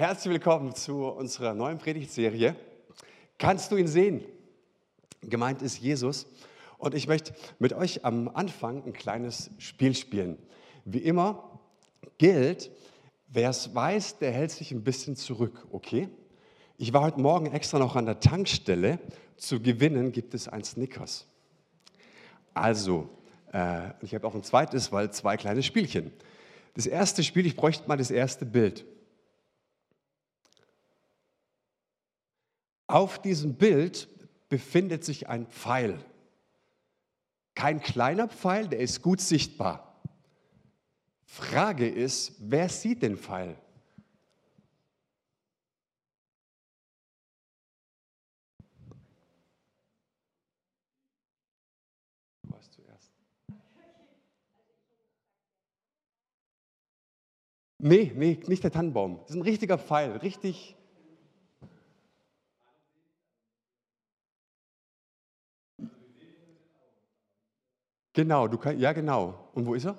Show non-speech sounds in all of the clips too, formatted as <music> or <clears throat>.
Herzlich willkommen zu unserer neuen Predigtserie. Kannst du ihn sehen? Gemeint ist Jesus. Und ich möchte mit euch am Anfang ein kleines Spiel spielen. Wie immer gilt, wer es weiß, der hält sich ein bisschen zurück, okay? Ich war heute Morgen extra noch an der Tankstelle. Zu gewinnen gibt es ein Snickers. Also, äh, ich habe auch ein zweites, weil zwei kleine Spielchen. Das erste Spiel, ich bräuchte mal das erste Bild. Auf diesem Bild befindet sich ein Pfeil. Kein kleiner Pfeil, der ist gut sichtbar. Frage ist, wer sieht den Pfeil? Was zuerst? Nee, nee, nicht der Tannenbaum. Das ist ein richtiger Pfeil, richtig Genau, du kannst, ja genau. Und wo ist er?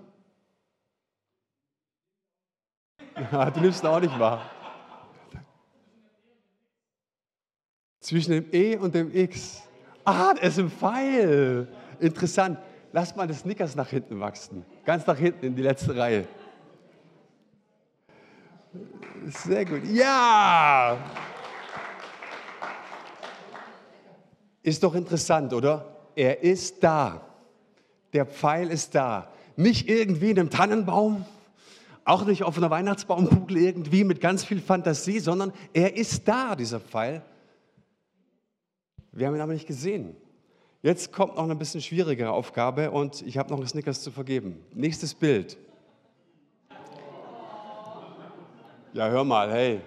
<laughs> du nimmst ihn auch nicht wahr. Zwischen dem E und dem X. Ah, das ist ein Pfeil. Interessant. Lass mal das Snickers nach hinten wachsen. Ganz nach hinten in die letzte Reihe. Sehr gut. Ja! Ist doch interessant, oder? Er ist da. Der Pfeil ist da. Nicht irgendwie in einem Tannenbaum, auch nicht auf einer Weihnachtsbaumkugel irgendwie mit ganz viel Fantasie, sondern er ist da, dieser Pfeil. Wir haben ihn aber nicht gesehen. Jetzt kommt noch eine bisschen schwierigere Aufgabe und ich habe noch einen Snickers zu vergeben. Nächstes Bild. Ja, hör mal, hey.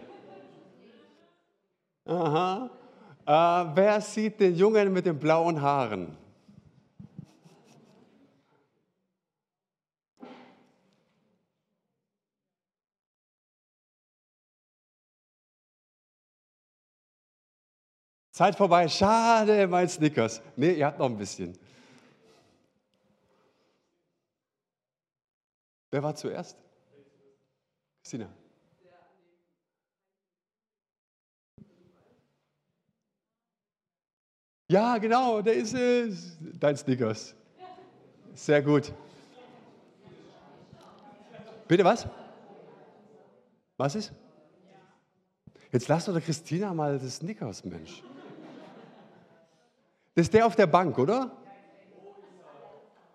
Aha. Äh, wer sieht den Jungen mit den blauen Haaren? Zeit vorbei, schade, mein Snickers. Nee, ihr habt noch ein bisschen. Wer war zuerst? Christina. Ja, genau, der ist es. Dein Snickers. Sehr gut. Bitte was? Was ist? Jetzt lass doch der Christina mal das Snickers, Mensch. Das ist der auf der Bank, oder?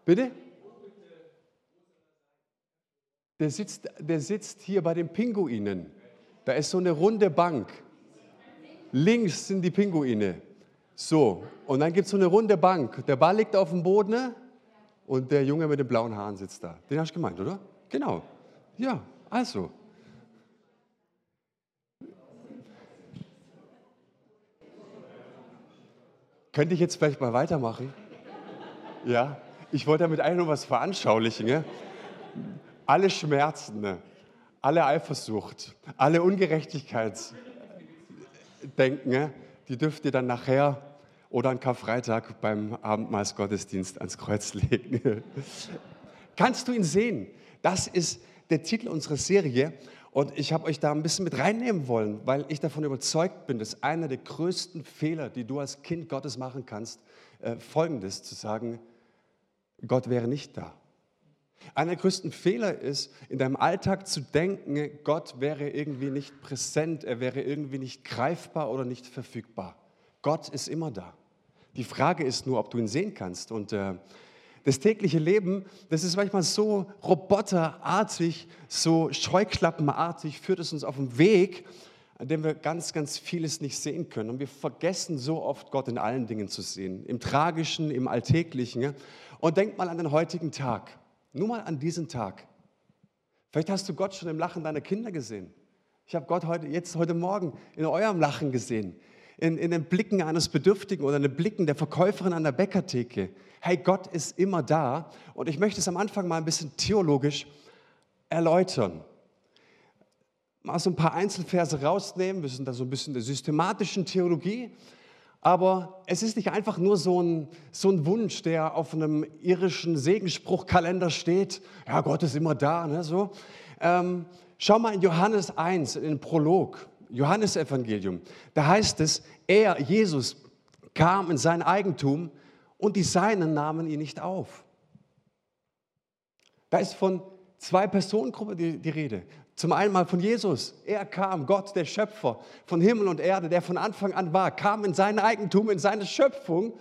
Bitte? Der sitzt, der sitzt hier bei den Pinguinen. Da ist so eine runde Bank. Links sind die Pinguine. So, und dann gibt es so eine runde Bank. Der Ball liegt auf dem Boden ne? und der Junge mit den blauen Haaren sitzt da. Den hast du gemeint, oder? Genau. Ja, also. Könnte ich jetzt vielleicht mal weitermachen? Ja, ich wollte damit eigentlich nur was veranschaulichen. Ja? Alle Schmerzen, ne? alle Eifersucht, alle Ungerechtigkeitsdenken, ne? die dürft ihr dann nachher oder an Karfreitag beim Abendmahlsgottesdienst ans Kreuz legen. <laughs> Kannst du ihn sehen? Das ist der Titel unserer Serie. Und ich habe euch da ein bisschen mit reinnehmen wollen, weil ich davon überzeugt bin, dass einer der größten Fehler, die du als Kind Gottes machen kannst, äh, folgendes zu sagen, Gott wäre nicht da. Einer der größten Fehler ist, in deinem Alltag zu denken, Gott wäre irgendwie nicht präsent, er wäre irgendwie nicht greifbar oder nicht verfügbar. Gott ist immer da. Die Frage ist nur, ob du ihn sehen kannst. Und äh, das tägliche Leben, das ist manchmal so roboterartig, so scheuklappenartig, führt es uns auf einen Weg, an dem wir ganz, ganz vieles nicht sehen können. Und wir vergessen so oft, Gott in allen Dingen zu sehen, im Tragischen, im Alltäglichen. Und denk mal an den heutigen Tag, nur mal an diesen Tag. Vielleicht hast du Gott schon im Lachen deiner Kinder gesehen. Ich habe Gott heute, jetzt heute Morgen in eurem Lachen gesehen in, in den Blicken eines Bedürftigen oder in den Blicken der Verkäuferin an der Bäckertheke. Hey, Gott ist immer da. Und ich möchte es am Anfang mal ein bisschen theologisch erläutern. Mal so ein paar Einzelverse rausnehmen. Wir sind da so ein bisschen der systematischen Theologie. Aber es ist nicht einfach nur so ein, so ein Wunsch, der auf einem irischen Segenspruchkalender steht. Ja, Gott ist immer da. Ne, so. Ähm, schau mal in Johannes 1, in den Prolog, Johannesevangelium. Da heißt es, er, Jesus, kam in sein Eigentum und die Seinen nahmen ihn nicht auf. Da ist von zwei Personengruppen die, die Rede. Zum einen mal von Jesus. Er kam, Gott, der Schöpfer von Himmel und Erde, der von Anfang an war, kam in sein Eigentum, in seine Schöpfung.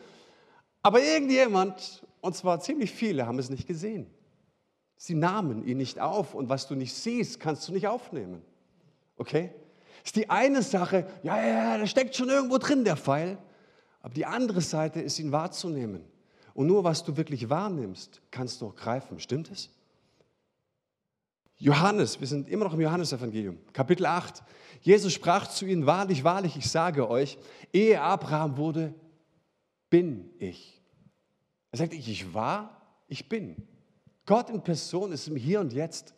Aber irgendjemand, und zwar ziemlich viele, haben es nicht gesehen. Sie nahmen ihn nicht auf und was du nicht siehst, kannst du nicht aufnehmen. Okay? Ist die eine Sache, ja, ja, ja, da steckt schon irgendwo drin der Pfeil. Aber die andere Seite ist, ihn wahrzunehmen. Und nur was du wirklich wahrnimmst, kannst du auch greifen. Stimmt es? Johannes, wir sind immer noch im Johannesevangelium, Kapitel 8. Jesus sprach zu ihnen, wahrlich, wahrlich, ich sage euch, ehe Abraham wurde, bin ich. Er sagt, ich war, ich bin. Gott in Person ist im Hier und Jetzt.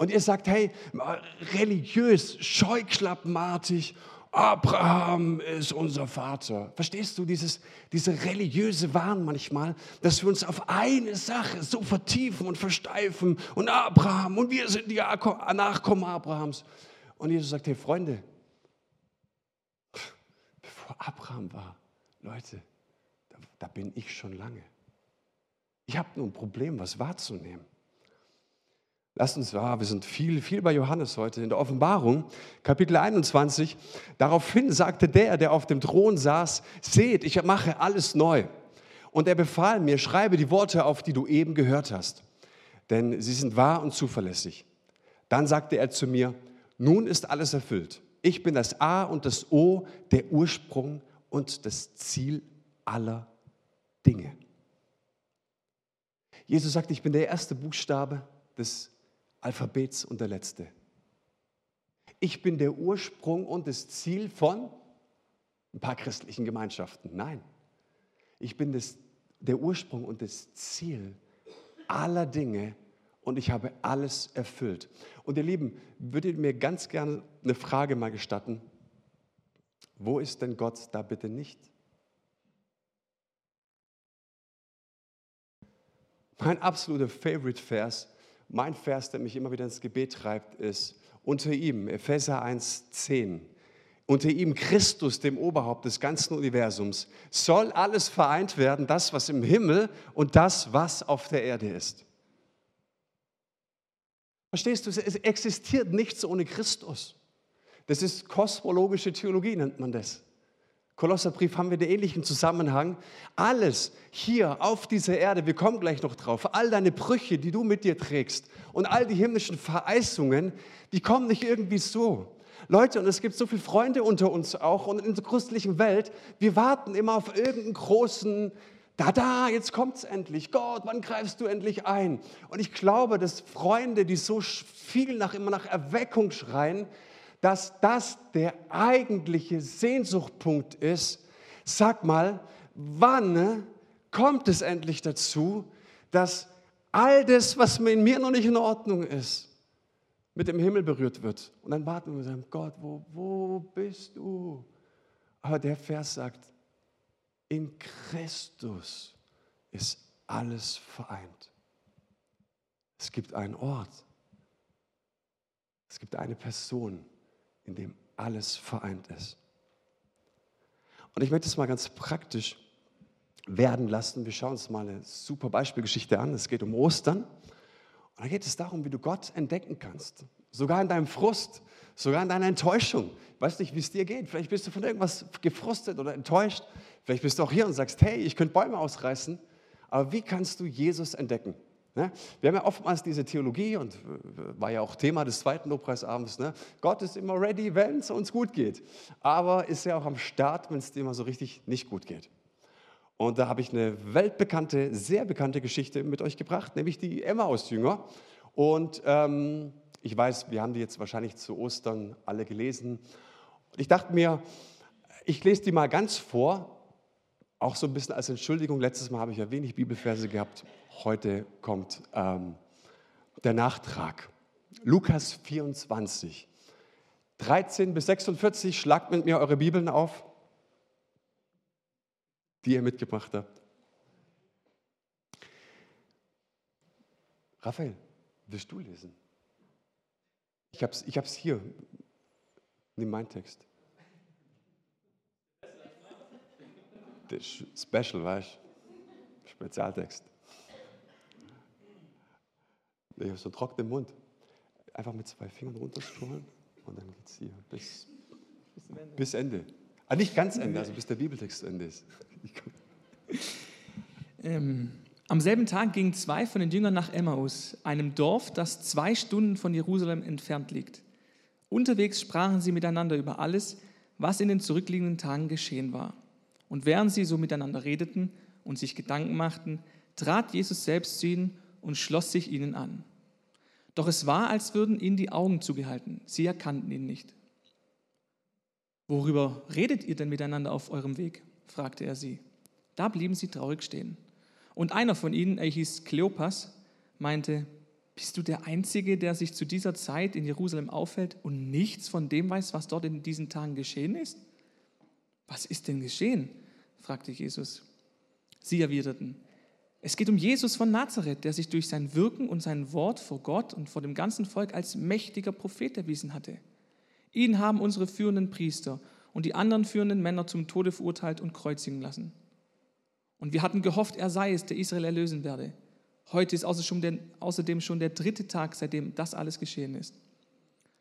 Und ihr sagt, hey, religiös, scheuklappenartig, Abraham ist unser Vater. Verstehst du dieses, diese religiöse Wahn manchmal, dass wir uns auf eine Sache so vertiefen und versteifen und Abraham und wir sind die Nachkommen Abrahams. Und Jesus sagt, hey Freunde, bevor Abraham war, Leute, da, da bin ich schon lange. Ich habe nur ein Problem, was wahrzunehmen. Lasst uns, ja, wir sind viel, viel bei Johannes heute in der Offenbarung, Kapitel 21. Daraufhin sagte der, der auf dem Thron saß, seht, ich mache alles neu. Und er befahl mir, schreibe die Worte auf, die du eben gehört hast, denn sie sind wahr und zuverlässig. Dann sagte er zu mir, nun ist alles erfüllt. Ich bin das A und das O, der Ursprung und das Ziel aller Dinge. Jesus sagt, ich bin der erste Buchstabe des Alphabets und der letzte. Ich bin der Ursprung und das Ziel von ein paar christlichen Gemeinschaften. Nein, ich bin das, der Ursprung und das Ziel aller Dinge und ich habe alles erfüllt. Und ihr Lieben, würdet ihr mir ganz gerne eine Frage mal gestatten? Wo ist denn Gott da bitte nicht? Mein absoluter Favorite-Vers, mein Vers, der mich immer wieder ins Gebet treibt, ist unter ihm, Epheser 1,10. Unter ihm Christus, dem Oberhaupt des ganzen Universums, soll alles vereint werden, das, was im Himmel und das, was auf der Erde ist. Verstehst du, es existiert nichts ohne Christus. Das ist kosmologische Theologie, nennt man das. Kolosserbrief haben wir den ähnlichen Zusammenhang. Alles hier auf dieser Erde, wir kommen gleich noch drauf, all deine Brüche, die du mit dir trägst und all die himmlischen Verheißungen, die kommen nicht irgendwie so. Leute, und es gibt so viele Freunde unter uns auch und in der christlichen Welt, wir warten immer auf irgendeinen großen, da, da, jetzt kommt es endlich. Gott, wann greifst du endlich ein? Und ich glaube, dass Freunde, die so viel nach, immer nach Erweckung schreien, dass das der eigentliche Sehnsuchtpunkt ist. Sag mal, wann kommt es endlich dazu, dass all das, was in mir noch nicht in Ordnung ist, mit dem Himmel berührt wird? Und dann warten wir und sagen, Gott, wo, wo bist du? Aber der Vers sagt, in Christus ist alles vereint. Es gibt einen Ort. Es gibt eine Person in dem alles vereint ist. Und ich möchte es mal ganz praktisch werden lassen. Wir schauen uns mal eine super Beispielgeschichte an. Es geht um Ostern. Und da geht es darum, wie du Gott entdecken kannst. Sogar in deinem Frust, sogar in deiner Enttäuschung. Ich weiß nicht, wie es dir geht. Vielleicht bist du von irgendwas gefrustet oder enttäuscht. Vielleicht bist du auch hier und sagst, hey, ich könnte Bäume ausreißen. Aber wie kannst du Jesus entdecken? Ne? Wir haben ja oftmals diese Theologie und war ja auch Thema des zweiten Lobpreisabends. Ne? Gott ist immer ready, wenn es uns gut geht. Aber ist ja auch am Start, wenn es dir immer so richtig nicht gut geht. Und da habe ich eine weltbekannte, sehr bekannte Geschichte mit euch gebracht, nämlich die Emmaus-Jünger. Und ähm, ich weiß, wir haben die jetzt wahrscheinlich zu Ostern alle gelesen. Und ich dachte mir, ich lese die mal ganz vor, auch so ein bisschen als Entschuldigung. Letztes Mal habe ich ja wenig Bibelverse gehabt. Heute kommt ähm, der Nachtrag. Lukas 24, 13 bis 46. Schlagt mit mir eure Bibeln auf, die ihr mitgebracht habt. Raphael, willst du lesen? Ich habe es ich hab's hier. Nimm meinen Text. Special, weißt du? Spezialtext. Ich habe so einen trockenen Mund. Einfach mit zwei Fingern runterscrollen und dann geht es hier bis, bis Ende. Ah, nicht ganz Ende, also bis der Bibeltext zu Ende ist. Ähm, am selben Tag gingen zwei von den Jüngern nach Emmaus, einem Dorf, das zwei Stunden von Jerusalem entfernt liegt. Unterwegs sprachen sie miteinander über alles, was in den zurückliegenden Tagen geschehen war. Und während sie so miteinander redeten und sich Gedanken machten, trat Jesus selbst zu ihnen und schloss sich ihnen an. Doch es war, als würden ihnen die Augen zugehalten. Sie erkannten ihn nicht. Worüber redet ihr denn miteinander auf eurem Weg? fragte er sie. Da blieben sie traurig stehen. Und einer von ihnen, er hieß Kleopas, meinte, bist du der Einzige, der sich zu dieser Zeit in Jerusalem aufhält und nichts von dem weiß, was dort in diesen Tagen geschehen ist? Was ist denn geschehen? fragte Jesus. Sie erwiderten, es geht um Jesus von Nazareth, der sich durch sein Wirken und sein Wort vor Gott und vor dem ganzen Volk als mächtiger Prophet erwiesen hatte. Ihn haben unsere führenden Priester und die anderen führenden Männer zum Tode verurteilt und kreuzigen lassen. Und wir hatten gehofft, er sei es, der Israel erlösen werde. Heute ist außerdem schon der dritte Tag, seitdem das alles geschehen ist.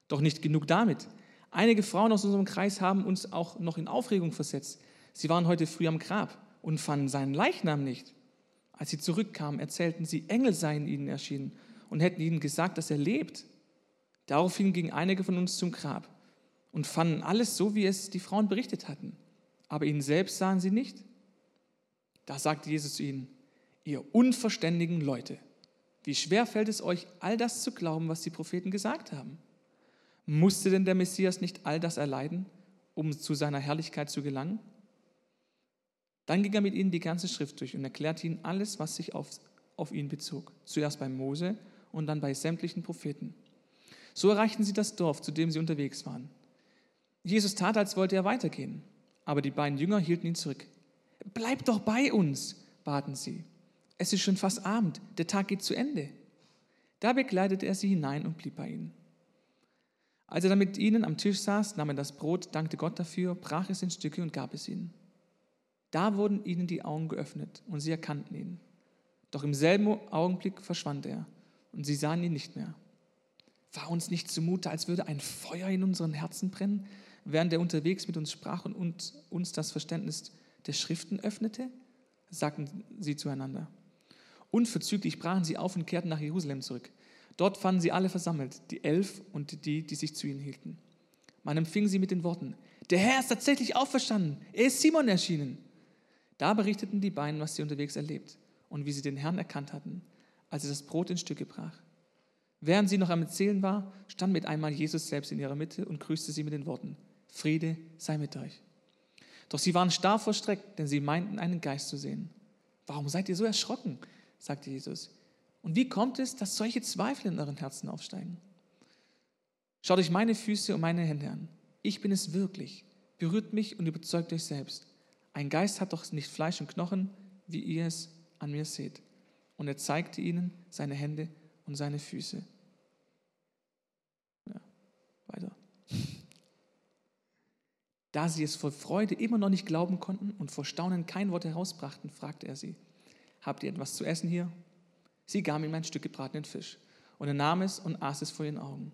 Doch nicht genug damit. Einige Frauen aus unserem Kreis haben uns auch noch in Aufregung versetzt. Sie waren heute früh am Grab und fanden seinen Leichnam nicht. Als sie zurückkamen, erzählten sie, Engel seien ihnen erschienen und hätten ihnen gesagt, dass er lebt. Daraufhin gingen einige von uns zum Grab und fanden alles so, wie es die Frauen berichtet hatten. Aber ihn selbst sahen sie nicht. Da sagte Jesus zu ihnen, ihr unverständigen Leute, wie schwer fällt es euch, all das zu glauben, was die Propheten gesagt haben? Musste denn der Messias nicht all das erleiden, um zu seiner Herrlichkeit zu gelangen? Dann ging er mit ihnen die ganze Schrift durch und erklärte ihnen alles, was sich auf, auf ihn bezog. Zuerst bei Mose und dann bei sämtlichen Propheten. So erreichten sie das Dorf, zu dem sie unterwegs waren. Jesus tat, als wollte er weitergehen, aber die beiden Jünger hielten ihn zurück. Bleib doch bei uns, baten sie. Es ist schon fast Abend, der Tag geht zu Ende. Da begleitete er sie hinein und blieb bei ihnen. Als er dann mit ihnen am Tisch saß, nahm er das Brot, dankte Gott dafür, brach es in Stücke und gab es ihnen. Da wurden ihnen die Augen geöffnet und sie erkannten ihn. Doch im selben Augenblick verschwand er und sie sahen ihn nicht mehr. War uns nicht zumute, als würde ein Feuer in unseren Herzen brennen, während er unterwegs mit uns sprach und uns das Verständnis der Schriften öffnete? sagten sie zueinander. Unverzüglich brachen sie auf und kehrten nach Jerusalem zurück. Dort fanden sie alle versammelt, die Elf und die, die sich zu ihnen hielten. Man empfing sie mit den Worten, der Herr ist tatsächlich auferstanden, er ist Simon erschienen. Da berichteten die beiden, was sie unterwegs erlebt und wie sie den Herrn erkannt hatten, als er das Brot in Stücke brach. Während sie noch am Erzählen war, stand mit einmal Jesus selbst in ihrer Mitte und grüßte sie mit den Worten, Friede sei mit euch. Doch sie waren starr vor Schreck, denn sie meinten, einen Geist zu sehen. Warum seid ihr so erschrocken? sagte Jesus. Und wie kommt es, dass solche Zweifel in euren Herzen aufsteigen? Schaut euch meine Füße und meine Hände an. Ich bin es wirklich. Berührt mich und überzeugt euch selbst. Ein Geist hat doch nicht Fleisch und Knochen, wie ihr es an mir seht. Und er zeigte ihnen seine Hände und seine Füße. Ja, weiter. <laughs> Da sie es vor Freude immer noch nicht glauben konnten und vor Staunen kein Wort herausbrachten, fragte er sie, habt ihr etwas zu essen hier? Sie gaben ihm ein Stück gebratenen Fisch und er nahm es und aß es vor ihren Augen.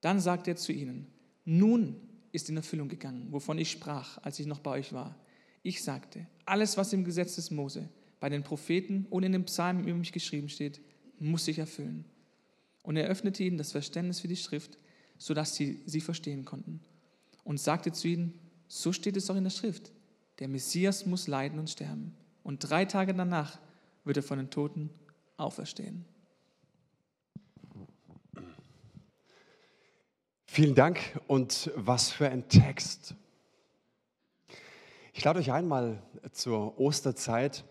Dann sagte er zu ihnen, nun ist in Erfüllung gegangen, wovon ich sprach, als ich noch bei euch war. Ich sagte, alles, was im Gesetz des Mose, bei den Propheten und in den Psalmen über mich geschrieben steht, muss sich erfüllen. Und er öffnete ihnen das Verständnis für die Schrift, sodass sie sie verstehen konnten. Und sagte zu ihnen, so steht es auch in der Schrift, der Messias muss leiden und sterben. Und drei Tage danach wird er von den Toten auferstehen. Vielen Dank und was für ein Text. Ich lade euch einmal zur Osterzeit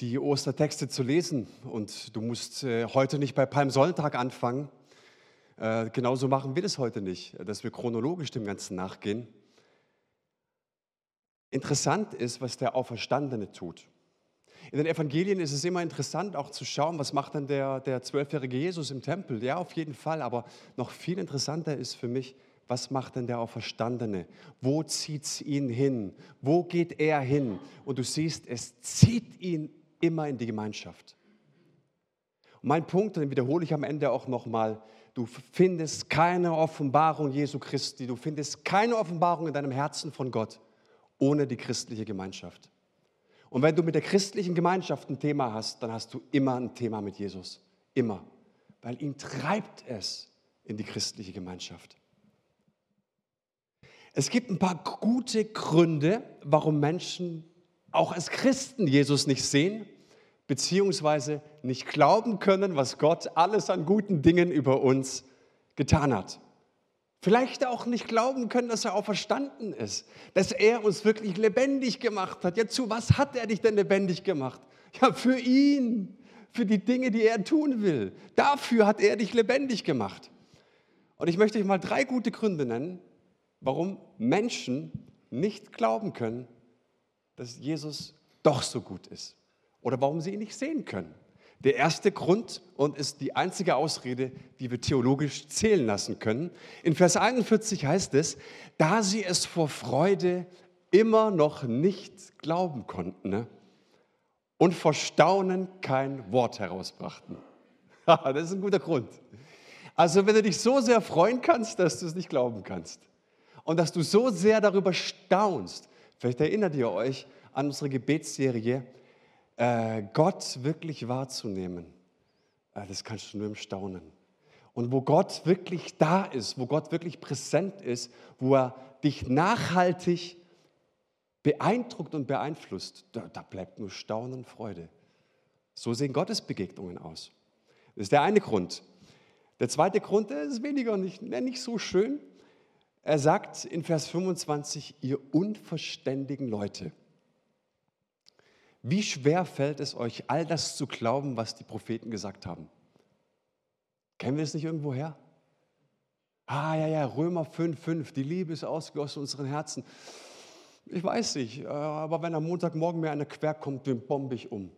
die Ostertexte zu lesen. Und du musst äh, heute nicht bei Palmsonntag anfangen. Äh, genauso machen wir das heute nicht, dass wir chronologisch dem Ganzen nachgehen. Interessant ist, was der Auferstandene tut. In den Evangelien ist es immer interessant, auch zu schauen, was macht denn der, der zwölfjährige Jesus im Tempel? Ja, auf jeden Fall. Aber noch viel interessanter ist für mich, was macht denn der Auferstandene? Wo zieht es ihn hin? Wo geht er hin? Und du siehst, es zieht ihn immer in die Gemeinschaft. Und mein Punkt, den wiederhole ich am Ende auch nochmal, du findest keine Offenbarung Jesu Christi, du findest keine Offenbarung in deinem Herzen von Gott ohne die christliche Gemeinschaft. Und wenn du mit der christlichen Gemeinschaft ein Thema hast, dann hast du immer ein Thema mit Jesus. Immer. Weil ihn treibt es in die christliche Gemeinschaft. Es gibt ein paar gute Gründe, warum Menschen auch als Christen Jesus nicht sehen, beziehungsweise nicht glauben können, was Gott alles an guten Dingen über uns getan hat. Vielleicht auch nicht glauben können, dass er auch verstanden ist, dass er uns wirklich lebendig gemacht hat. Ja, zu was hat er dich denn lebendig gemacht? Ja, für ihn, für die Dinge, die er tun will. Dafür hat er dich lebendig gemacht. Und ich möchte euch mal drei gute Gründe nennen, warum Menschen nicht glauben können, dass Jesus doch so gut ist. Oder warum sie ihn nicht sehen können. Der erste Grund und ist die einzige Ausrede, die wir theologisch zählen lassen können. In Vers 41 heißt es, da sie es vor Freude immer noch nicht glauben konnten ne? und vor Staunen kein Wort herausbrachten. <laughs> das ist ein guter Grund. Also wenn du dich so sehr freuen kannst, dass du es nicht glauben kannst und dass du so sehr darüber staunst, vielleicht erinnert ihr euch an unsere Gebetsserie, äh, Gott wirklich wahrzunehmen, äh, das kannst du nur im Staunen. Und wo Gott wirklich da ist, wo Gott wirklich präsent ist, wo er dich nachhaltig beeindruckt und beeinflusst, da, da bleibt nur Staunen und Freude. So sehen Gottesbegegnungen aus. Das ist der eine Grund. Der zweite Grund ist weniger nicht, nicht so schön. Er sagt in Vers 25, ihr unverständigen Leute. Wie schwer fällt es euch, all das zu glauben, was die Propheten gesagt haben? Kennen wir es nicht irgendwo her? Ah, ja, ja, Römer 5, 5, die Liebe ist ausgegossen in unseren Herzen. Ich weiß nicht, äh, aber wenn am Montagmorgen mir eine Quer kommt, den bombe ich um.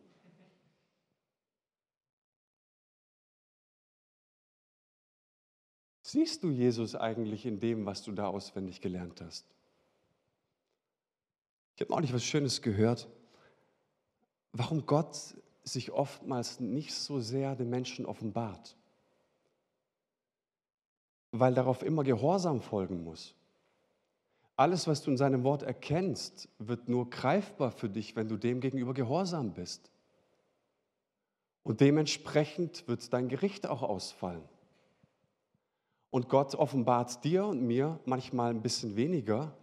Siehst du Jesus eigentlich in dem, was du da auswendig gelernt hast? Ich habe auch nicht was Schönes gehört warum Gott sich oftmals nicht so sehr den Menschen offenbart. Weil darauf immer Gehorsam folgen muss. Alles, was du in seinem Wort erkennst, wird nur greifbar für dich, wenn du dem gegenüber gehorsam bist. Und dementsprechend wird dein Gericht auch ausfallen. Und Gott offenbart dir und mir manchmal ein bisschen weniger,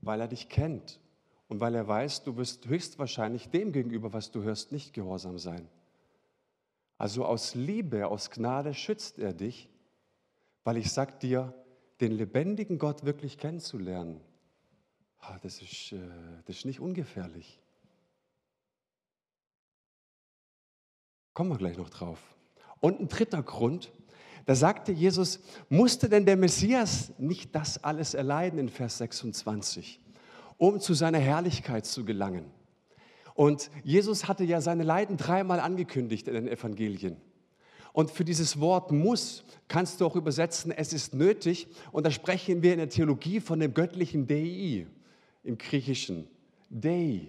weil er dich kennt und weil er weiß, du wirst höchstwahrscheinlich dem gegenüber, was du hörst, nicht gehorsam sein. Also aus Liebe, aus Gnade schützt er dich, weil ich sage dir, den lebendigen Gott wirklich kennenzulernen, das ist, äh, das ist nicht ungefährlich. Kommen wir gleich noch drauf. Und ein dritter Grund, da sagte Jesus, musste denn der Messias nicht das alles erleiden in Vers 26? um zu seiner Herrlichkeit zu gelangen. Und Jesus hatte ja seine Leiden dreimal angekündigt in den Evangelien. Und für dieses Wort muss kannst du auch übersetzen, es ist nötig. Und da sprechen wir in der Theologie von dem göttlichen Dei im Griechischen. Dei.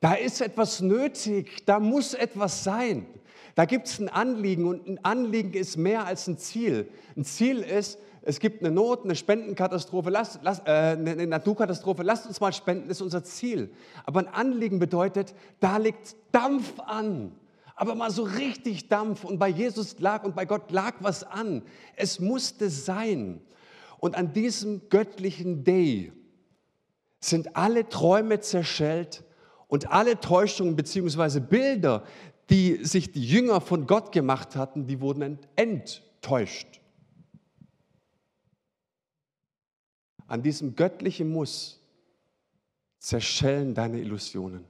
Da ist etwas nötig, da muss etwas sein. Da gibt es ein Anliegen und ein Anliegen ist mehr als ein Ziel. Ein Ziel ist, es gibt eine Not, eine Spendenkatastrophe, lass, lass, äh, eine Naturkatastrophe, lasst uns mal spenden, ist unser Ziel. Aber ein Anliegen bedeutet, da liegt Dampf an. Aber mal so richtig Dampf. Und bei Jesus lag und bei Gott lag was an. Es musste sein. Und an diesem göttlichen Day sind alle Träume zerschellt und alle Täuschungen bzw. Bilder, die sich die Jünger von Gott gemacht hatten, die wurden enttäuscht. An diesem göttlichen Muss zerschellen deine Illusionen.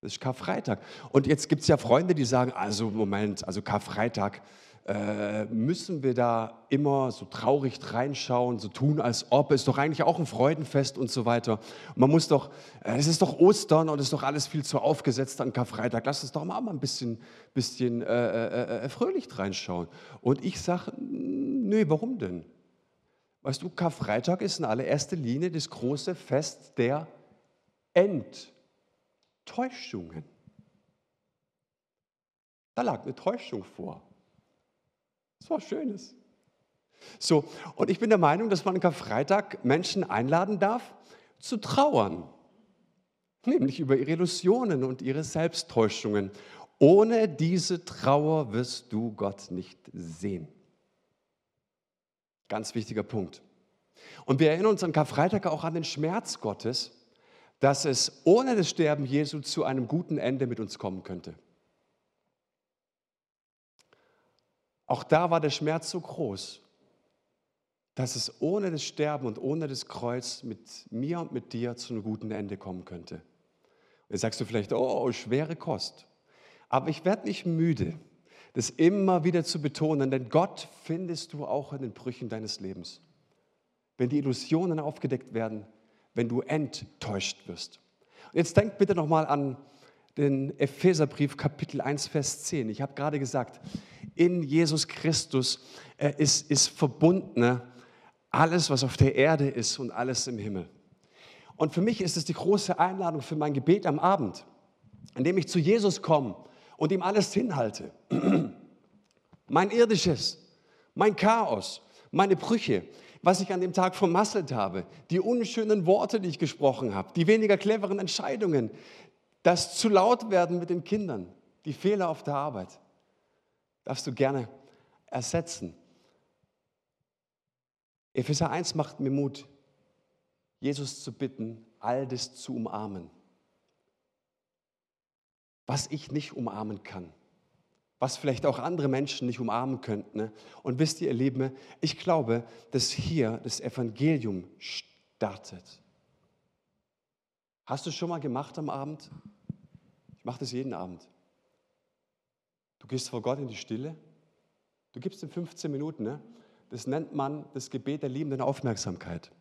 Das ist Karfreitag. Und jetzt gibt es ja Freunde, die sagen, also Moment, also Karfreitag, Äh, müssen wir da immer so traurig reinschauen, so tun, als ob es doch eigentlich auch ein Freudenfest und so weiter. Man muss doch, äh, es ist doch Ostern und es ist doch alles viel zu aufgesetzt an Karfreitag. Lass uns doch mal ein bisschen, bisschen äh, äh fröhlich reinschauen. Und ich sage, nö, warum denn? Weißt du, Karfreitag ist in allererster Linie das große Fest der Enttäuschungen. Da lag eine Täuschung vor. Das war Schönes. So, und ich bin der Meinung, dass man am Karfreitag Menschen einladen darf, zu trauern. Nämlich über ihre Illusionen und ihre Selbsttäuschungen. Ohne diese Trauer wirst du Gott nicht sehen. Ganz wichtiger Punkt. Und wir erinnern uns an Karfreitag auch an den Schmerz Gottes, dass es ohne das Sterben Jesu zu einem guten Ende mit uns kommen könnte. Auch da war der Schmerz so groß, dass es ohne das Sterben und ohne das Kreuz mit mir und mit dir zu einem guten Ende kommen könnte. Jetzt sagst du vielleicht, oh, schwere Kost. Aber ich werde nicht müde, das immer wieder zu betonen, denn Gott findest du auch in den Brüchen deines Lebens. Wenn die Illusionen aufgedeckt werden, wenn du enttäuscht wirst. Und jetzt denk bitte nochmal an den Epheserbrief Kapitel 1, Vers 10. Ich habe gerade gesagt, in Jesus Christus äh, ist, ist verbunden alles, was auf der Erde ist und alles im Himmel. Und für mich ist es die große Einladung für mein Gebet am Abend, indem ich zu Jesus komme und ihm alles hinhalte. <clears throat> mein irdisches, mein Chaos, meine Brüche, was ich an dem Tag vermasselt habe, die unschönen Worte, die ich gesprochen habe, die weniger cleveren Entscheidungen, das zu laut werden mit den Kindern, die Fehler auf der Arbeit darfst du gerne ersetzen. Epheser 1 macht mir Mut, Jesus zu bitten, all das zu umarmen, was ich nicht umarmen kann, was vielleicht auch andere Menschen nicht umarmen könnten. Ne? Und wisst ihr, ihr Lieben, ich glaube, dass hier das Evangelium startet. Hast du es schon mal gemacht am Abend? Ich mache das jeden Abend. Du gehst vor Gott in die Stille. Du gibst ihm 15 Minuten. Ne? Das nennt man das Gebet der liebenden Aufmerksamkeit.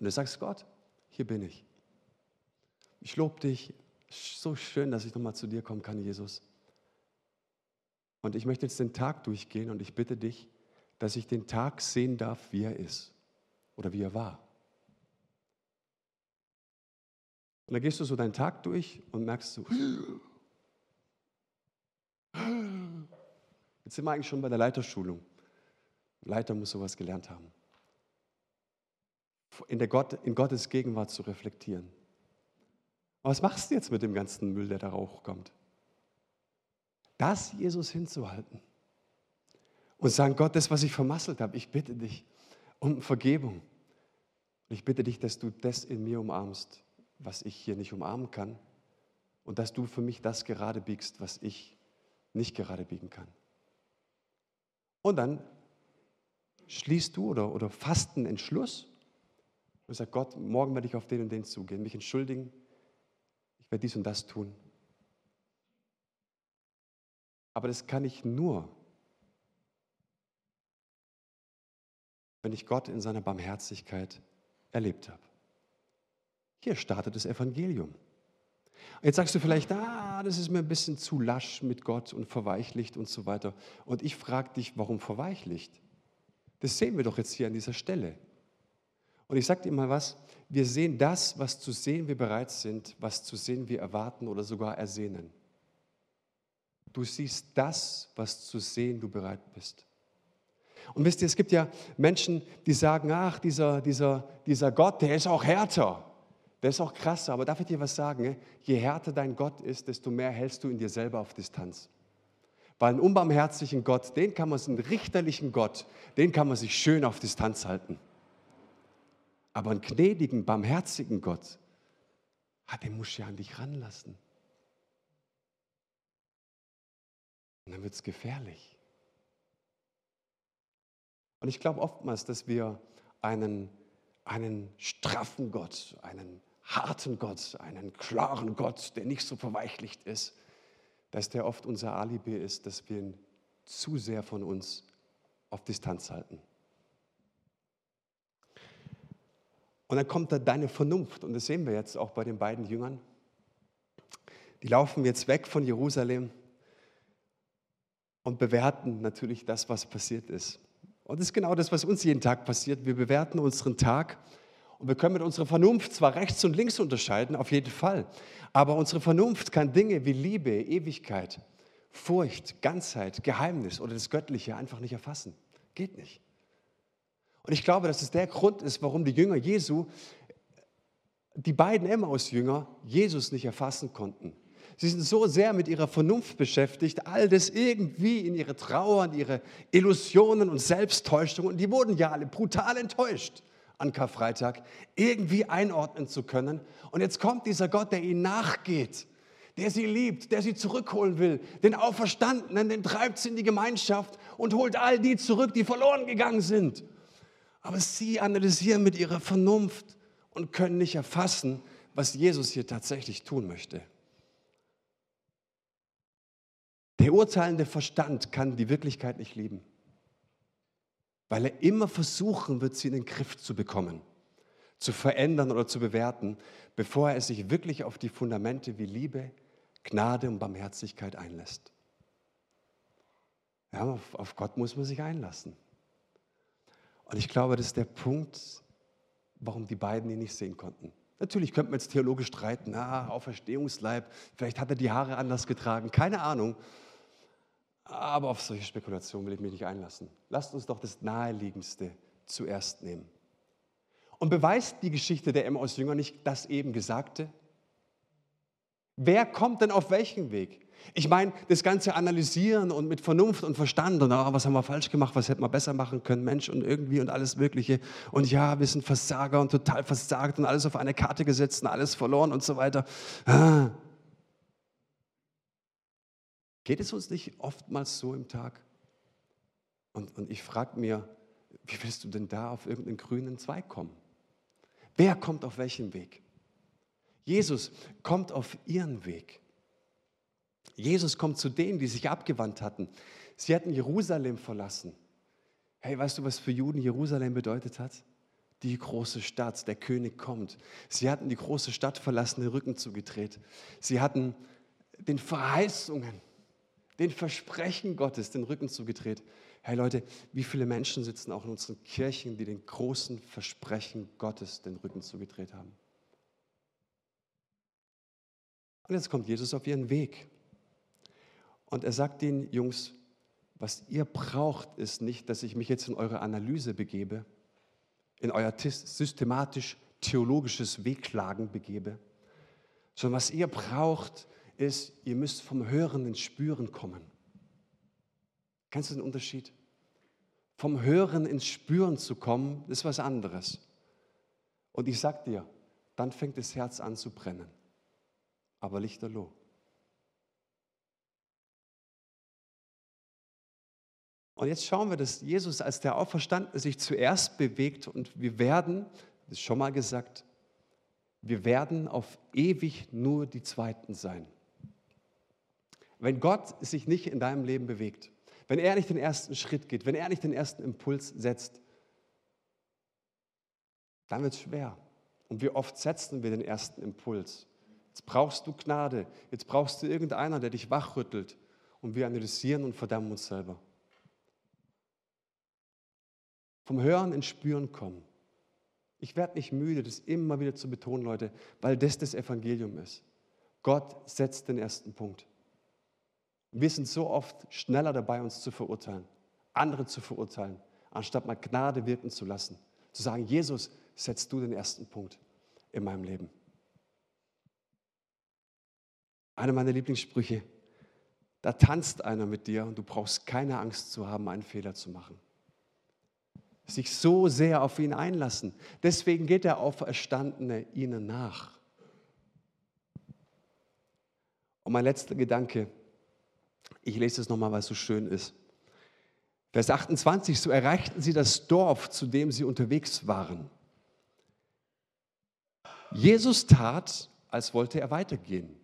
Und du sagst, Gott, hier bin ich. Ich lobe dich. So schön, dass ich nochmal zu dir kommen kann, Jesus. Und ich möchte jetzt den Tag durchgehen und ich bitte dich, dass ich den Tag sehen darf, wie er ist oder wie er war. Und dann gehst du so deinen Tag durch und merkst so, Jetzt sind wir eigentlich schon bei der Leiterschulung. Leiter muss sowas gelernt haben. In, der Gott, in Gottes Gegenwart zu reflektieren. Aber was machst du jetzt mit dem ganzen Müll, der da hochkommt? Das Jesus hinzuhalten und sagen, Gott, das, was ich vermasselt habe, ich bitte dich um Vergebung. Ich bitte dich, dass du das in mir umarmst, was ich hier nicht umarmen kann. Und dass du für mich das gerade biegst, was ich nicht gerade biegen kann. Und dann schließt du oder, oder fasst einen Entschluss und sagst, Gott, morgen werde ich auf den und den zugehen, mich entschuldigen, ich werde dies und das tun. Aber das kann ich nur, wenn ich Gott in seiner Barmherzigkeit erlebt habe. Hier startet das Evangelium. Jetzt sagst du vielleicht, ah, das ist mir ein bisschen zu lasch mit Gott und verweichlicht und so weiter. Und ich frage dich, warum verweichlicht? Das sehen wir doch jetzt hier an dieser Stelle. Und ich sage dir mal was, wir sehen das, was zu sehen wir bereit sind, was zu sehen wir erwarten oder sogar ersehnen. Du siehst das, was zu sehen du bereit bist. Und wisst ihr, es gibt ja Menschen, die sagen, ach, dieser, dieser, dieser Gott, der ist auch härter. Das ist auch krass, aber darf ich dir was sagen? Je härter dein Gott ist, desto mehr hältst du in dir selber auf Distanz. Weil einen unbarmherzigen Gott, den kann man, einen richterlichen Gott, den kann man sich schön auf Distanz halten. Aber einen gnädigen, barmherzigen Gott, ah, den musst du ja an dich ranlassen. Und dann wird es gefährlich. Und ich glaube oftmals, dass wir einen, einen straffen Gott, einen harten Gott, einen klaren Gott, der nicht so verweichlicht ist, dass der oft unser Alibi ist, dass wir ihn zu sehr von uns auf Distanz halten. Und dann kommt da deine Vernunft, und das sehen wir jetzt auch bei den beiden Jüngern. Die laufen jetzt weg von Jerusalem und bewerten natürlich das, was passiert ist. Und das ist genau das, was uns jeden Tag passiert. Wir bewerten unseren Tag und wir können mit unserer Vernunft zwar rechts und links unterscheiden, auf jeden Fall, aber unsere Vernunft kann Dinge wie Liebe, Ewigkeit, Furcht, Ganzheit, Geheimnis oder das Göttliche einfach nicht erfassen. Geht nicht. Und ich glaube, dass es der Grund ist, warum die Jünger Jesu, die beiden Emmaus-Jünger, Jesus nicht erfassen konnten. Sie sind so sehr mit ihrer Vernunft beschäftigt, all das irgendwie in ihre Trauer, in ihre Illusionen und Selbsttäuschungen, und die wurden ja alle brutal enttäuscht an Karfreitag, irgendwie einordnen zu können. Und jetzt kommt dieser Gott, der ihnen nachgeht, der sie liebt, der sie zurückholen will, den Auferstandenen, den treibt sie in die Gemeinschaft und holt all die zurück, die verloren gegangen sind. Aber sie analysieren mit ihrer Vernunft und können nicht erfassen, was Jesus hier tatsächlich tun möchte. Der urteilende Verstand kann die Wirklichkeit nicht lieben, weil er immer versuchen wird, sie in den Griff zu bekommen, zu verändern oder zu bewerten, bevor er sich wirklich auf die Fundamente wie Liebe, Gnade und Barmherzigkeit einlässt. Ja, auf, auf Gott muss man sich einlassen. Und ich glaube, das ist der Punkt, warum die beiden ihn nicht sehen konnten. Natürlich könnte man jetzt theologisch streiten, ah, Auferstehungsleib, vielleicht hat er die Haare anders getragen, keine Ahnung. Aber auf solche Spekulationen will ich mich nicht einlassen. Lasst uns doch das Naheliegendste zuerst nehmen. Und beweist die Geschichte der Emmaus-Jünger nicht das eben Gesagte? Wer kommt denn auf welchen Weg? Ich meine, das ganze Analysieren und mit Vernunft und Verstand und oh, was haben wir falsch gemacht, was hätten wir besser machen können, Mensch und irgendwie und alles Mögliche. Und ja, wir sind Versager und total versagt und alles auf eine Karte gesetzt und alles verloren und so weiter. Ah, Geht es uns nicht oftmals so im Tag? Und, und ich frage mir, wie willst du denn da auf irgendeinen grünen Zweig kommen? Wer kommt auf welchen Weg? Jesus kommt auf ihren Weg. Jesus kommt zu denen, die sich abgewandt hatten. Sie hatten Jerusalem verlassen. Hey, weißt du, was für Juden Jerusalem bedeutet hat? Die große Stadt, der König kommt. Sie hatten die große Stadt verlassen, den Rücken zugedreht. Sie hatten den Verheißungen den Versprechen Gottes den Rücken zugedreht. Hey Leute, wie viele Menschen sitzen auch in unseren Kirchen, die den großen Versprechen Gottes den Rücken zugedreht haben? Und jetzt kommt Jesus auf ihren Weg. Und er sagt den Jungs, was ihr braucht, ist nicht, dass ich mich jetzt in eure Analyse begebe, in euer systematisch theologisches Wehklagen begebe, sondern was ihr braucht, ist, ihr müsst vom Hören ins Spüren kommen. Kennst du den Unterschied? Vom Hören ins Spüren zu kommen, ist was anderes. Und ich sag dir, dann fängt das Herz an zu brennen. Aber lichterloh. Und jetzt schauen wir, dass Jesus als der Auferstandene sich zuerst bewegt und wir werden, das ist schon mal gesagt, wir werden auf ewig nur die Zweiten sein. Wenn Gott sich nicht in deinem Leben bewegt, wenn er nicht den ersten Schritt geht, wenn er nicht den ersten Impuls setzt, dann wird es schwer. Und wie oft setzen wir den ersten Impuls? Jetzt brauchst du Gnade, jetzt brauchst du irgendeiner, der dich wachrüttelt. Und wir analysieren und verdammen uns selber. Vom Hören ins Spüren kommen. Ich werde nicht müde, das immer wieder zu betonen, Leute, weil das das Evangelium ist. Gott setzt den ersten Punkt. Wir sind so oft schneller dabei, uns zu verurteilen, andere zu verurteilen, anstatt mal Gnade wirken zu lassen. Zu sagen, Jesus, setzt du den ersten Punkt in meinem Leben. Einer meiner Lieblingssprüche, da tanzt einer mit dir und du brauchst keine Angst zu haben, einen Fehler zu machen. Sich so sehr auf ihn einlassen. Deswegen geht der Auferstandene ihnen nach. Und mein letzter Gedanke, ich lese es nochmal, weil es so schön ist. Vers 28, so erreichten sie das Dorf, zu dem sie unterwegs waren. Jesus tat, als wollte er weitergehen.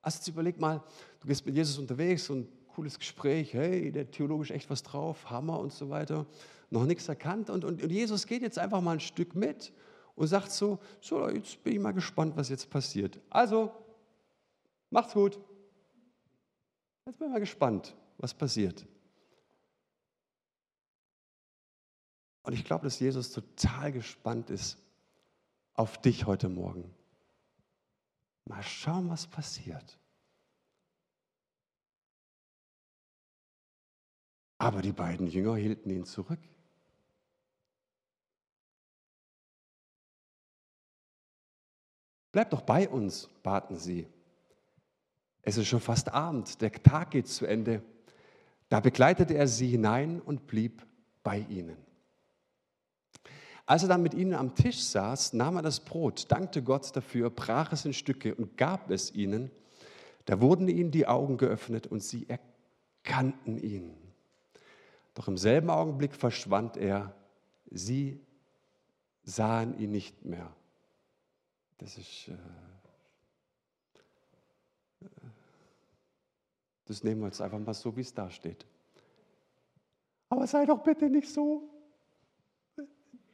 Also jetzt überleg mal, du bist mit Jesus unterwegs und cooles Gespräch, hey, der theologisch echt was drauf, Hammer und so weiter, noch nichts erkannt. Und, und, und Jesus geht jetzt einfach mal ein Stück mit und sagt so, so, jetzt bin ich mal gespannt, was jetzt passiert. Also, macht's gut. Jetzt bin ich mal gespannt, was passiert. Und ich glaube, dass Jesus total gespannt ist auf dich heute Morgen. Mal schauen, was passiert. Aber die beiden Jünger hielten ihn zurück. Bleib doch bei uns, baten sie. Es ist schon fast Abend, der Tag geht zu Ende. Da begleitete er sie hinein und blieb bei ihnen. Als er dann mit ihnen am Tisch saß, nahm er das Brot, dankte Gott dafür, brach es in Stücke und gab es ihnen. Da wurden ihnen die Augen geöffnet und sie erkannten ihn. Doch im selben Augenblick verschwand er. Sie sahen ihn nicht mehr. Das ist. Äh, das nehmen wir jetzt einfach mal so, wie es da steht. Aber sei doch bitte nicht so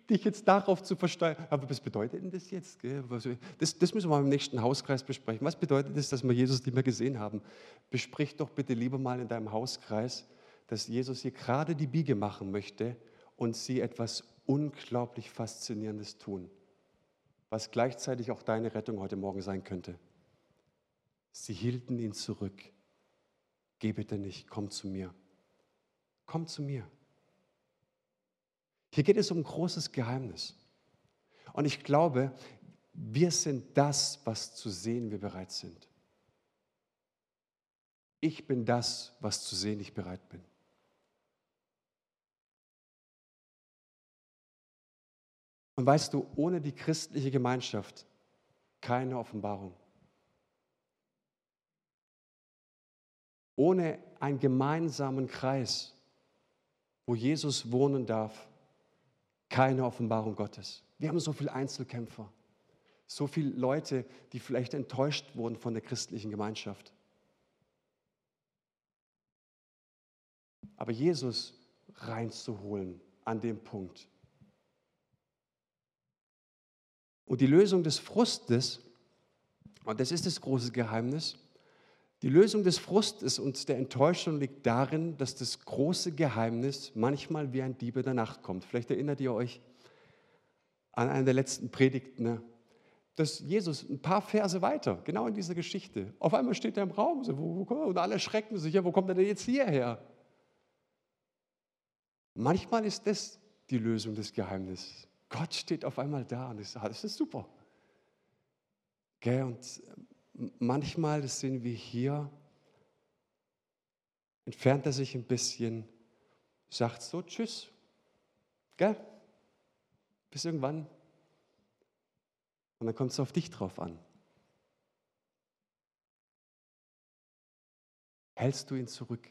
dich jetzt darauf zu versteuern. Aber was bedeutet denn das jetzt? Das, das, müssen wir im nächsten Hauskreis besprechen. Was bedeutet das, dass wir Jesus nicht mehr gesehen haben? Besprich doch bitte lieber mal in deinem Hauskreis, dass Jesus hier gerade die Biege machen möchte und sie etwas unglaublich Faszinierendes tun, was gleichzeitig auch deine Rettung heute Morgen sein könnte. Sie hielten ihn zurück. Geh bitte nicht, komm zu mir. Komm zu mir. Hier geht es um ein großes Geheimnis. Und ich glaube, wir sind das, was zu sehen wir bereit sind. Ich bin das, was zu sehen ich bereit bin. Und weißt du, ohne die christliche Gemeinschaft keine Offenbarung. Ohne einen gemeinsamen Kreis, wo Jesus wohnen darf, keine Offenbarung Gottes. Wir haben so viele Einzelkämpfer, so viele Leute, die vielleicht enttäuscht wurden von der christlichen Gemeinschaft. Aber Jesus reinzuholen an dem Punkt. Und die Lösung des Frustes, und das ist das große Geheimnis, die Lösung des Frustes und der Enttäuschung liegt darin, dass das große Geheimnis manchmal wie ein Dieb in der Nacht kommt. Vielleicht erinnert ihr euch an eine der letzten Predigten, ne? dass Jesus ein paar Verse weiter, genau in dieser Geschichte, auf einmal steht er im Raum so, wo, wo, und alle schrecken sich, ja, wo kommt er denn jetzt hierher? Manchmal ist das die Lösung des Geheimnisses. Gott steht auf einmal da und ist, das ist super. Okay, und manchmal sind wir hier, entfernt er sich ein bisschen, sagt so, tschüss, gell? Bis irgendwann. Und dann kommt es auf dich drauf an. Hältst du ihn zurück?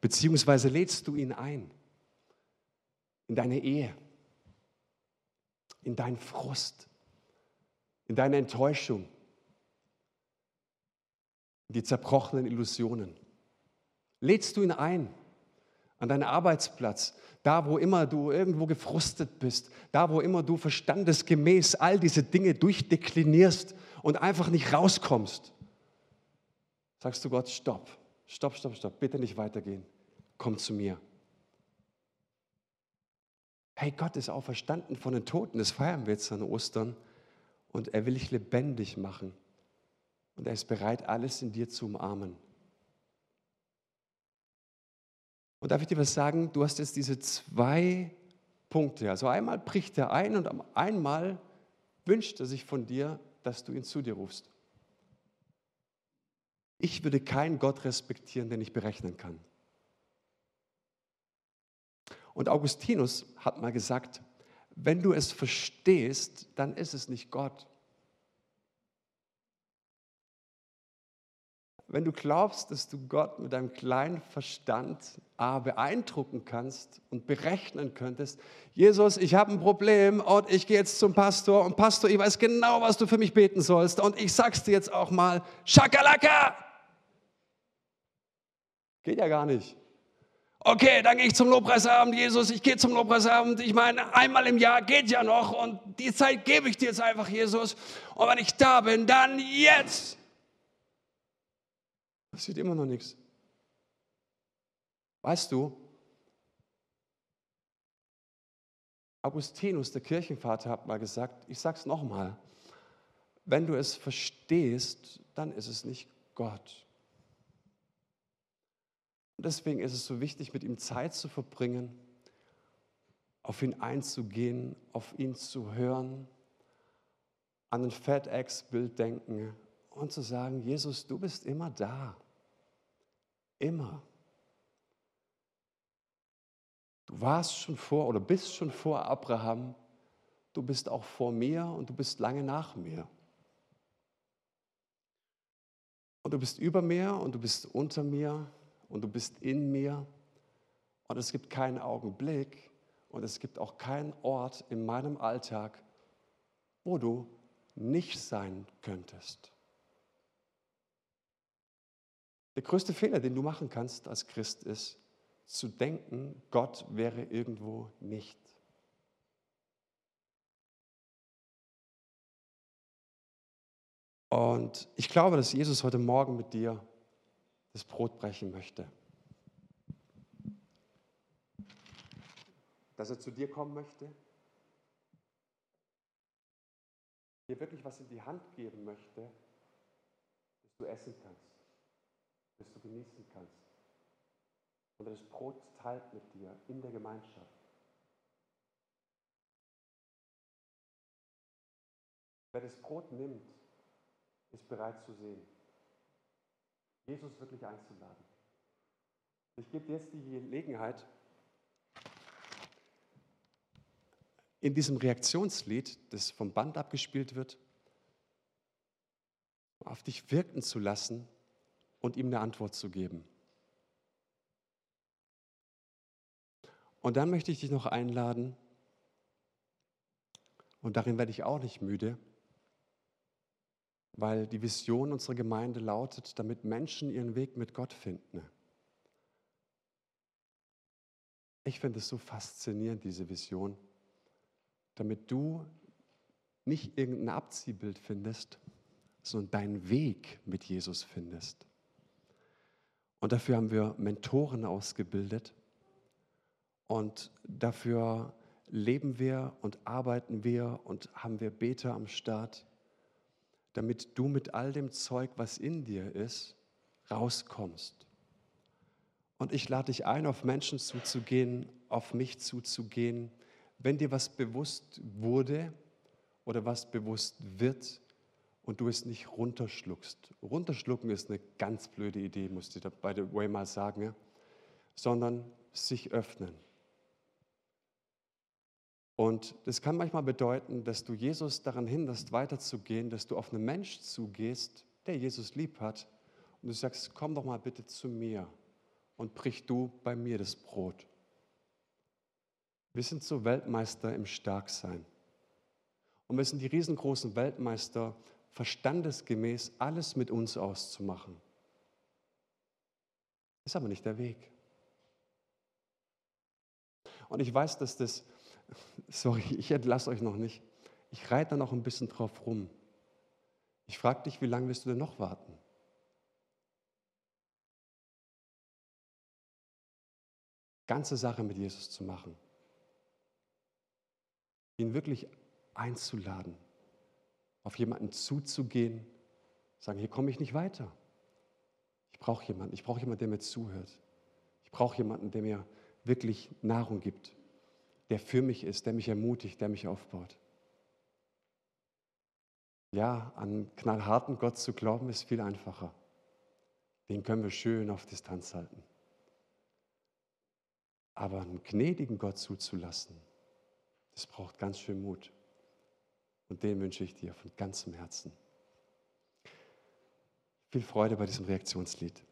Beziehungsweise lädst du ihn ein in deine Ehe, in deinen Frust, in deine Enttäuschung, die zerbrochenen Illusionen. Lädst du ihn ein an deinen Arbeitsplatz, da wo immer du irgendwo gefrustet bist, da wo immer du verstandesgemäß all diese Dinge durchdeklinierst und einfach nicht rauskommst, sagst du Gott, stopp, stopp, stopp, stopp, bitte nicht weitergehen, komm zu mir. Hey, Gott ist auferstanden von den Toten, das feiern wir jetzt an Ostern und er will dich lebendig machen. Und er ist bereit, alles in dir zu umarmen. Und darf ich dir was sagen? Du hast jetzt diese zwei Punkte. Also einmal bricht er ein und einmal wünscht er sich von dir, dass du ihn zu dir rufst. Ich würde keinen Gott respektieren, den ich berechnen kann. Und Augustinus hat mal gesagt, wenn du es verstehst, dann ist es nicht Gott, wenn du glaubst, dass du Gott mit deinem kleinen Verstand A, beeindrucken kannst und berechnen könntest, Jesus, ich habe ein Problem und ich gehe jetzt zum Pastor und Pastor, ich weiß genau, was du für mich beten sollst und ich sag's dir jetzt auch mal, Schakalaka! Geht ja gar nicht. Okay, dann gehe ich zum Lobpreisabend, Jesus, ich gehe zum Lobpreisabend. Ich meine, einmal im Jahr geht ja noch und die Zeit gebe ich dir jetzt einfach, Jesus. Und wenn ich da bin, dann jetzt. Passiert immer noch nichts. Weißt du, Augustinus, der Kirchenvater, hat mal gesagt, ich sage es nochmal, wenn du es verstehst, dann ist es nicht Gott. Und deswegen ist es so wichtig, mit ihm Zeit zu verbringen, auf ihn einzugehen, auf ihn zu hören, an ein FedEx-Bild denken und zu sagen, Jesus, du bist immer da. Immer. Du warst schon vor oder bist schon vor Abraham, du bist auch vor mir und du bist lange nach mir. Und du bist über mir und du bist unter mir und du bist in mir. Und es gibt keinen Augenblick und es gibt auch keinen Ort in meinem Alltag, wo du nicht sein könntest. Der größte Fehler, den du machen kannst als Christ, ist, zu denken, Gott wäre irgendwo nicht. Und ich glaube, dass Jesus heute Morgen mit dir das Brot brechen möchte. Dass er zu dir kommen möchte, dir wirklich was in die Hand geben möchte, dass du essen kannst, dass du genießen kannst und das Brot teilt mit dir in der Gemeinschaft. Wer das Brot nimmt, ist bereit zu sehen. Jesus wirklich einzuladen. Ich gebe dir jetzt die Gelegenheit, in diesem Reaktionslied, das vom Band abgespielt wird, auf dich wirken zu lassen und ihm eine Antwort zu geben. Und dann möchte ich dich noch einladen, und darin werde ich auch nicht müde, weil die Vision unserer Gemeinde lautet, damit Menschen ihren Weg mit Gott finden. Ich finde es so faszinierend, diese Vision, damit du nicht irgendein Abziehbild findest, sondern deinen Weg mit Jesus findest. Und dafür haben wir Mentoren ausgebildet, und dafür leben wir und arbeiten wir und haben wir Beter am Start, damit du mit all dem Zeug, was in dir ist, rauskommst. Und ich lade dich ein, auf Menschen zuzugehen, auf mich zuzugehen, wenn dir was bewusst wurde oder was bewusst wird und du es nicht runterschluckst. Runterschlucken ist eine ganz blöde Idee, muss ich by the way mal sagen, sondern sich öffnen. Und das kann manchmal bedeuten, dass du Jesus daran hinderst, weiterzugehen, dass du auf einen Mensch zugehst, der Jesus lieb hat, und du sagst, komm doch mal bitte zu mir und brich du bei mir das Brot. Wir sind so Weltmeister im Starksein. Und wir sind die riesengroßen Weltmeister, verstandesgemäß alles mit uns auszumachen. Ist aber nicht der Weg. Und ich weiß, dass das sorry, ich entlasse euch noch nicht. Ich reite da noch ein bisschen drauf rum. Ich frage dich, wie lange wirst du denn noch warten? Ganze Sache mit Jesus zu machen. Ihn wirklich einzuladen, auf jemanden zuzugehen, sagen, hier komme ich nicht weiter. Ich brauche jemanden, ich brauche jemanden, der mir zuhört. Ich brauche jemanden, der mir wirklich Nahrung gibt der für mich ist, der mich ermutigt, der mich aufbaut. Ja, an knallharten Gott zu glauben, ist viel einfacher. Den können wir schön auf Distanz halten. Aber einen gnädigen Gott zuzulassen, das braucht ganz schön Mut. Und den wünsche ich dir von ganzem Herzen. Viel Freude bei diesem Reaktionslied.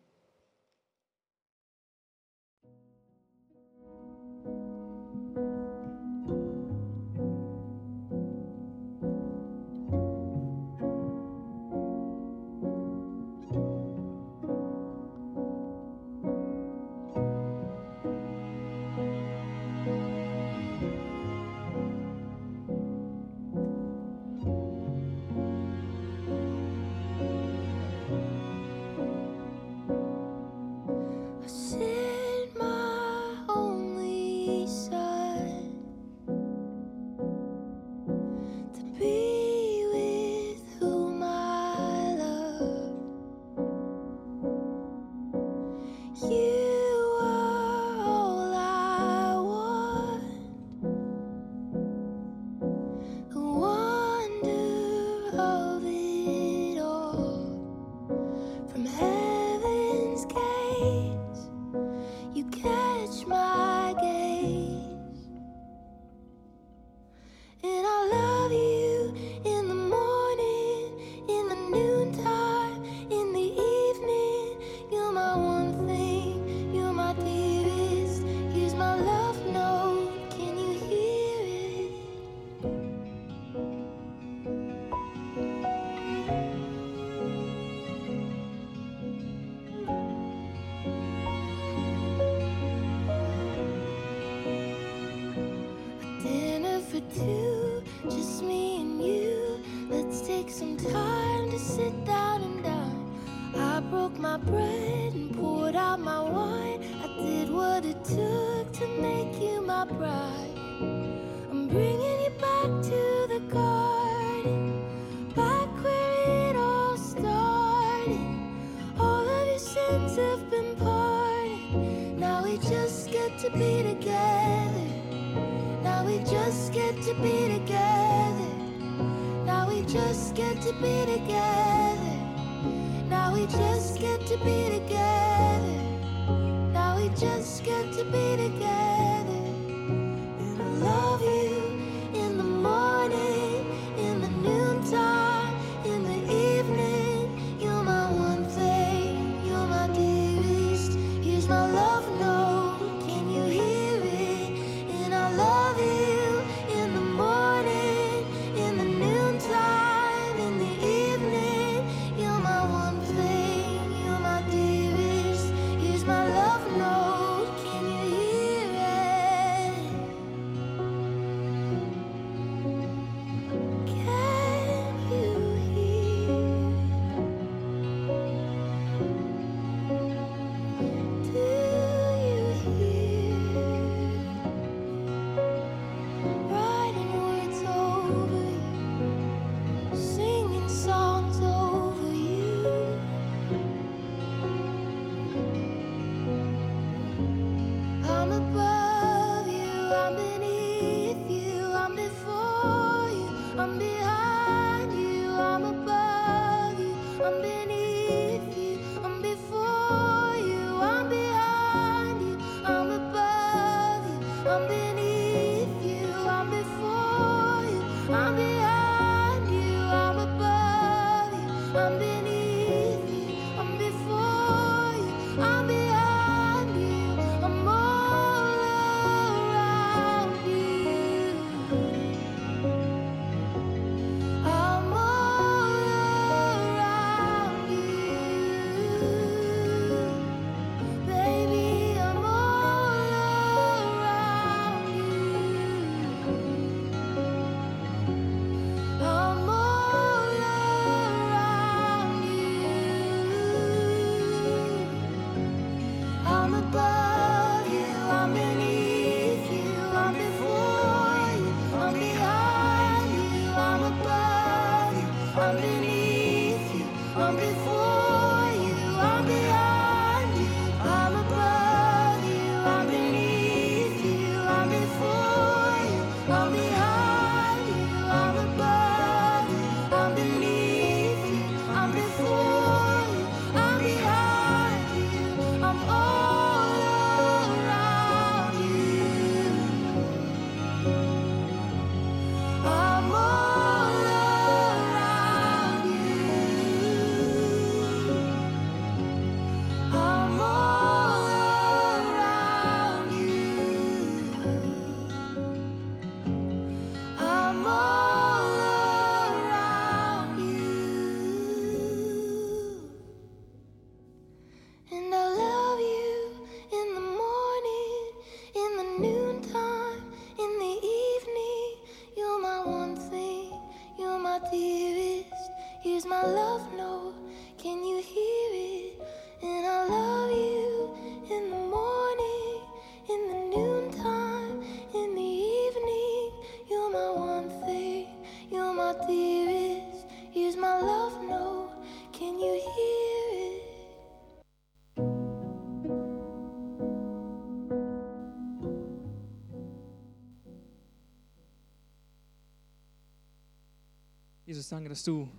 Danke, dass du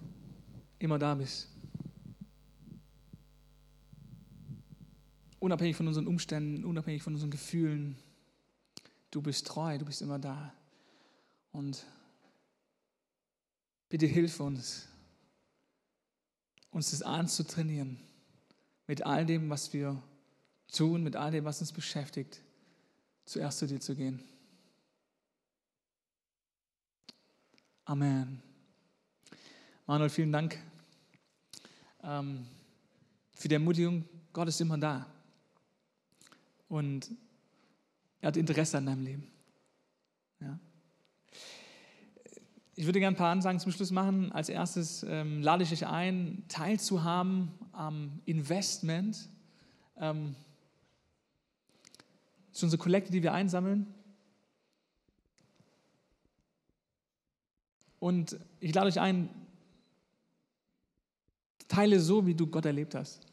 immer da bist. Unabhängig von unseren Umständen, unabhängig von unseren Gefühlen. Du bist treu, du bist immer da. Und bitte hilf uns, uns das anzutrainieren mit all dem, was wir tun, mit all dem, was uns beschäftigt, zuerst zu dir zu gehen. Amen. Manuel, vielen Dank ähm, für die Ermutigung. Gott ist immer da. Und er hat Interesse an deinem Leben. Ja. Ich würde gerne ein paar Ansagen zum Schluss machen. Als erstes ähm, lade ich euch ein, teilzuhaben am Investment. Ähm, das ist unsere Kollekte, die wir einsammeln. Und ich lade euch ein, teile so, wie du Gott erlebt hast.